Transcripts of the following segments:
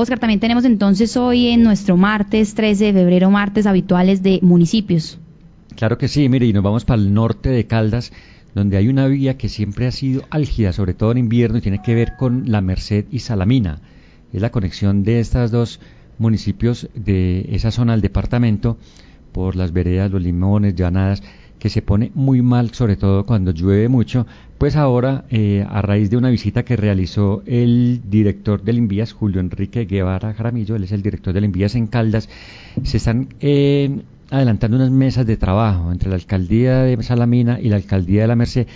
Oscar, también tenemos entonces hoy en nuestro martes 13 de febrero, martes habituales de municipios. Claro que sí, mire, y nos vamos para el norte de Caldas, donde hay una vía que siempre ha sido álgida, sobre todo en invierno, y tiene que ver con La Merced y Salamina. Es la conexión de estos dos municipios de esa zona del departamento por las veredas, los limones, llanadas, que se pone muy mal, sobre todo cuando llueve mucho, pues ahora, eh, a raíz de una visita que realizó el director del Envías, Julio Enrique Guevara Jaramillo, él es el director del Envías en Caldas, se están eh, adelantando unas mesas de trabajo entre la alcaldía de Salamina y la alcaldía de la Merced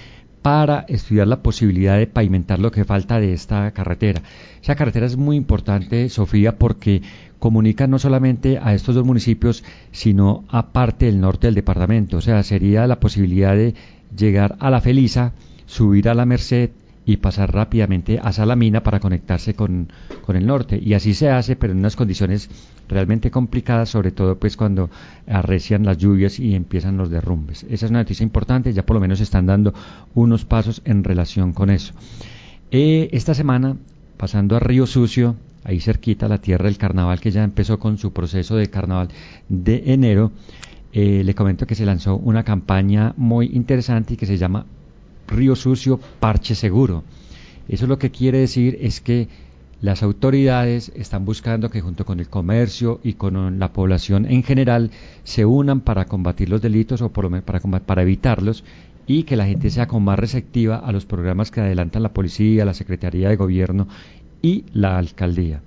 para estudiar la posibilidad de pavimentar lo que falta de esta carretera. Esa carretera es muy importante, Sofía, porque comunica no solamente a estos dos municipios, sino a parte del norte del departamento. O sea, sería la posibilidad de llegar a la Felisa, subir a la Merced y pasar rápidamente a Salamina para conectarse con, con, el norte. Y así se hace, pero en unas condiciones realmente complicadas, sobre todo pues cuando arrecian las lluvias y empiezan los derrumbes. Esa es una noticia importante, ya por lo menos están dando unos pasos en relación con eso. Eh, esta semana, pasando a Río Sucio, ahí cerquita, la tierra del carnaval que ya empezó con su proceso de carnaval de enero, eh, le comento que se lanzó una campaña muy interesante y que se llama río sucio, parche seguro. Eso lo que quiere decir es que las autoridades están buscando que junto con el comercio y con la población en general se unan para combatir los delitos o por lo menos para, evitarlos y que la gente sea con más receptiva a los programas que adelantan la policía, la Secretaría de Gobierno y la alcaldía.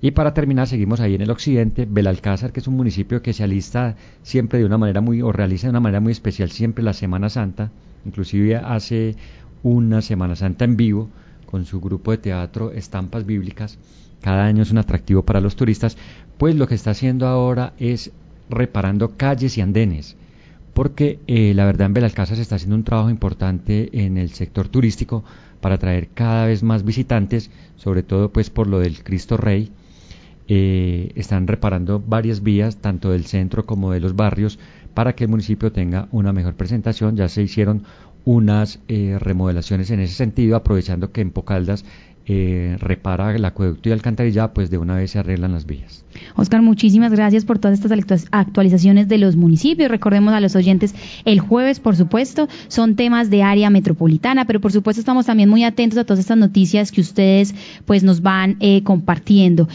Y para terminar, seguimos ahí en el occidente, Belalcázar, que es un municipio que se alista siempre de una manera muy, o realiza de una manera muy especial siempre la Semana Santa, inclusive hace una Semana Santa en vivo con su grupo de teatro Estampas Bíblicas. Cada año es un atractivo para los turistas, pues lo que está haciendo ahora es reparando calles y andenes, porque eh, la verdad en Belalcázar se está haciendo un trabajo importante en el sector turístico para atraer cada vez más visitantes, sobre todo pues por lo del Cristo Rey. Eh, están reparando varias vías, tanto del centro como de los barrios, para que el municipio tenga una mejor presentación. Ya se hicieron unas eh, remodelaciones en ese sentido, aprovechando que en Pocaldas eh, repara el acueducto y alcantarilla, pues de una vez se arreglan las vías. Oscar, muchísimas gracias por todas estas actualizaciones de los municipios. Recordemos a los oyentes el jueves, por supuesto, son temas de área metropolitana, pero por supuesto estamos también muy atentos a todas estas noticias que ustedes pues nos van eh, compartiendo.